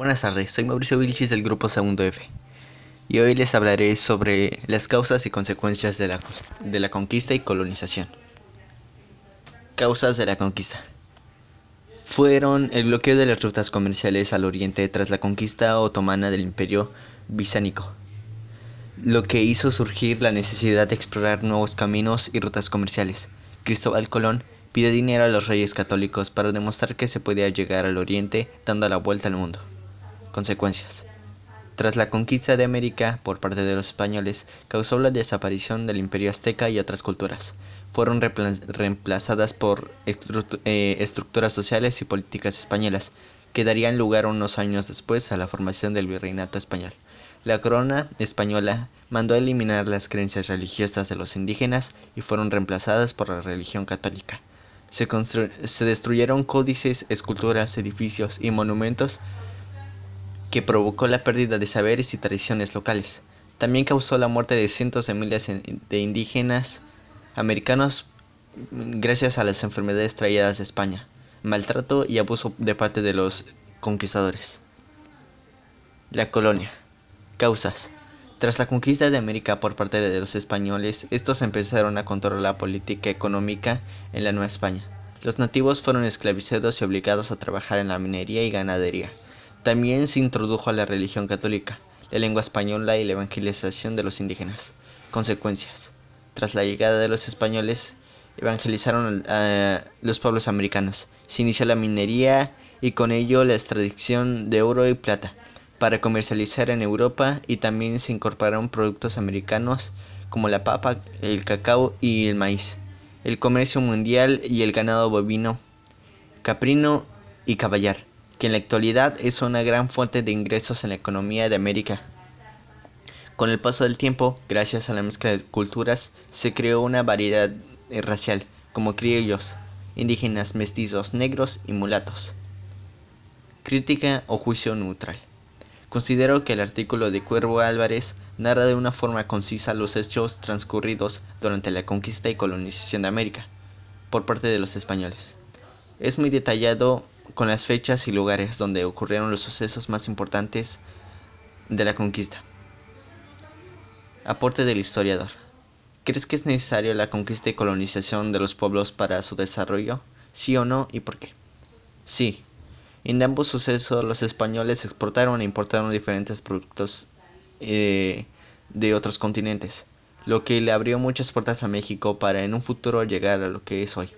Buenas tardes, soy Mauricio Vilchis del grupo Segundo F y hoy les hablaré sobre las causas y consecuencias de la, de la conquista y colonización. Causas de la conquista fueron el bloqueo de las rutas comerciales al oriente tras la conquista otomana del imperio bisánico, lo que hizo surgir la necesidad de explorar nuevos caminos y rutas comerciales. Cristóbal Colón pide dinero a los reyes católicos para demostrar que se podía llegar al oriente dando la vuelta al mundo. Consecuencias. Tras la conquista de América por parte de los españoles, causó la desaparición del imperio azteca y otras culturas. Fueron reemplazadas por eh, estructuras sociales y políticas españolas, que darían lugar unos años después a la formación del virreinato español. La corona española mandó a eliminar las creencias religiosas de los indígenas y fueron reemplazadas por la religión católica. Se, se destruyeron códices, esculturas, edificios y monumentos que provocó la pérdida de saberes y tradiciones locales. También causó la muerte de cientos de miles de indígenas americanos gracias a las enfermedades traídas de España, maltrato y abuso de parte de los conquistadores. La colonia. Causas. Tras la conquista de América por parte de los españoles, estos empezaron a controlar la política económica en la Nueva España. Los nativos fueron esclavizados y obligados a trabajar en la minería y ganadería. También se introdujo a la religión católica, la lengua española y la evangelización de los indígenas. Consecuencias. Tras la llegada de los españoles, evangelizaron a los pueblos americanos. Se inició la minería y con ello la extracción de oro y plata para comercializar en Europa y también se incorporaron productos americanos como la papa, el cacao y el maíz. El comercio mundial y el ganado bovino, caprino y caballar que en la actualidad es una gran fuente de ingresos en la economía de América. Con el paso del tiempo, gracias a la mezcla de culturas, se creó una variedad racial, como criollos, indígenas, mestizos, negros y mulatos. Crítica o juicio neutral. Considero que el artículo de Cuervo Álvarez narra de una forma concisa los hechos transcurridos durante la conquista y colonización de América por parte de los españoles. Es muy detallado con las fechas y lugares donde ocurrieron los sucesos más importantes de la conquista. Aporte del historiador. ¿Crees que es necesario la conquista y colonización de los pueblos para su desarrollo? ¿Sí o no y por qué? Sí. En ambos sucesos los españoles exportaron e importaron diferentes productos eh, de otros continentes, lo que le abrió muchas puertas a México para en un futuro llegar a lo que es hoy.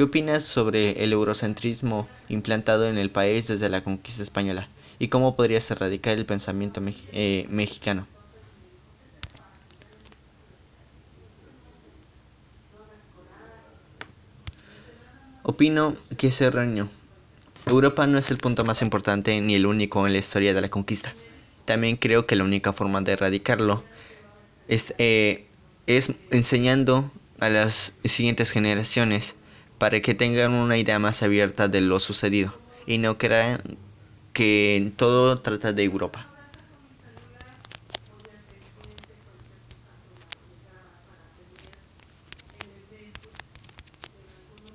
¿Qué opinas sobre el eurocentrismo implantado en el país desde la conquista española y cómo podrías erradicar el pensamiento eh, mexicano? Opino que es erróneo. Europa no es el punto más importante ni el único en la historia de la conquista. También creo que la única forma de erradicarlo es, eh, es enseñando a las siguientes generaciones para que tengan una idea más abierta de lo sucedido y no crean que todo trata de Europa.